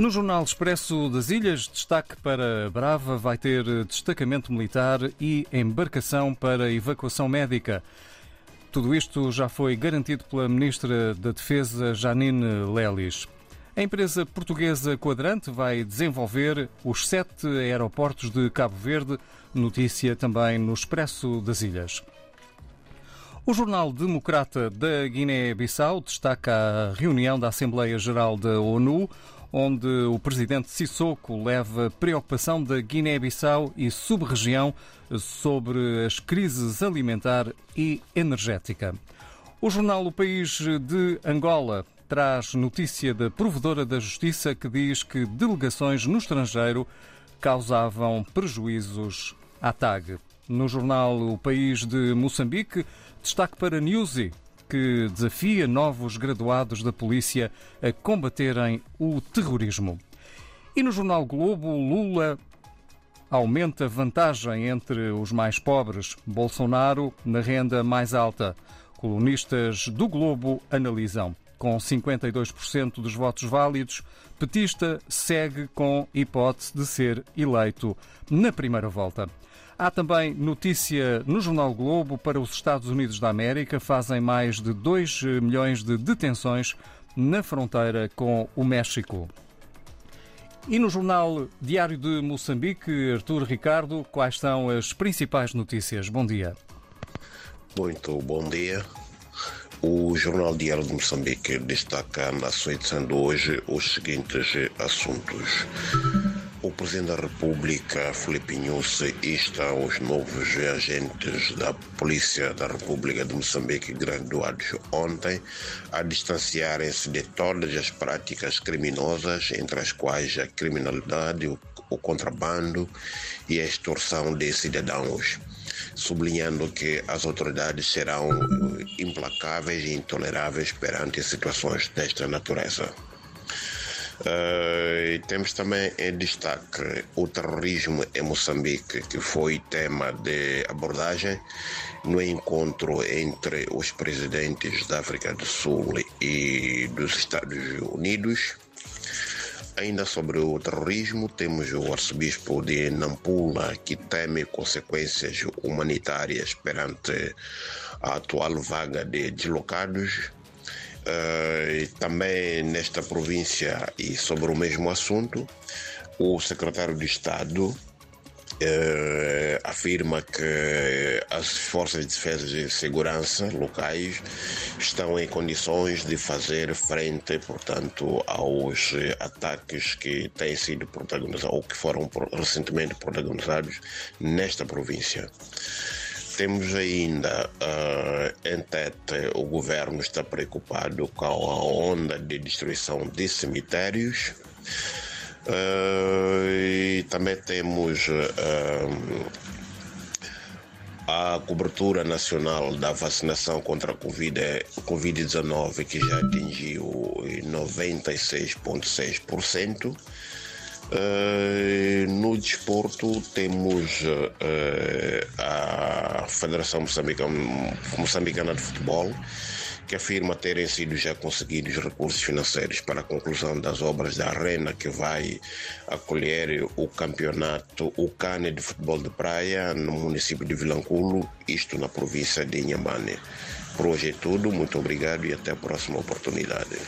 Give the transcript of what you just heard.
No Jornal Expresso das Ilhas, destaque para Brava vai ter destacamento militar e embarcação para evacuação médica. Tudo isto já foi garantido pela Ministra da Defesa, Janine Lelis. A empresa portuguesa Quadrante vai desenvolver os sete aeroportos de Cabo Verde, notícia também no Expresso das Ilhas. O jornal Democrata da Guiné-Bissau destaca a reunião da Assembleia Geral da ONU, onde o presidente Sissoko leva preocupação da Guiné-Bissau e sub-região sobre as crises alimentar e energética. O jornal O País de Angola traz notícia da provedora da Justiça que diz que delegações no estrangeiro causavam prejuízos à TAG. No jornal O País de Moçambique, destaque para Newsy, que desafia novos graduados da polícia a combaterem o terrorismo. E no jornal Globo, Lula aumenta vantagem entre os mais pobres, Bolsonaro na renda mais alta. Colunistas do Globo analisam. Com 52% dos votos válidos, petista segue com hipótese de ser eleito na primeira volta. Há também notícia no Jornal Globo para os Estados Unidos da América. Fazem mais de 2 milhões de detenções na fronteira com o México. E no Jornal Diário de Moçambique, Artur Ricardo, quais são as principais notícias? Bom dia. Muito bom dia. O Jornal Diário de Moçambique destaca na sua edição de hoje os seguintes assuntos. O Presidente da República, Filipe Nhusse, insta os novos agentes da Polícia da República de Moçambique graduados ontem a distanciarem-se de todas as práticas criminosas, entre as quais a criminalidade, o contrabando e a extorsão de cidadãos sublinhando que as autoridades serão implacáveis e intoleráveis perante situações desta natureza. Uh, temos também em destaque o terrorismo em Moçambique, que foi tema de abordagem no encontro entre os presidentes da África do Sul e dos Estados Unidos. Ainda sobre o terrorismo, temos o arcebispo de Nampula que teme consequências humanitárias perante a atual vaga de deslocados Uh, também nesta província e sobre o mesmo assunto, o secretário de Estado uh, afirma que as forças de defesa e segurança locais estão em condições de fazer frente, portanto, aos ataques que têm sido protagonizados ou que foram recentemente protagonizados nesta província. Temos ainda uh, em tete o governo está preocupado com a onda de destruição de cemitérios. Uh, e também temos uh, a cobertura nacional da vacinação contra a Covid-19 que já atingiu 96,6%. Uh, no desporto temos uh, a Federação Moçambicana, Moçambicana de Futebol que afirma terem sido já conseguidos recursos financeiros para a conclusão das obras da arena que vai acolher o campeonato, o CANE de futebol de praia no município de Vilanculo, isto na província de Inhambane. Por hoje é tudo, muito obrigado e até a próxima oportunidade.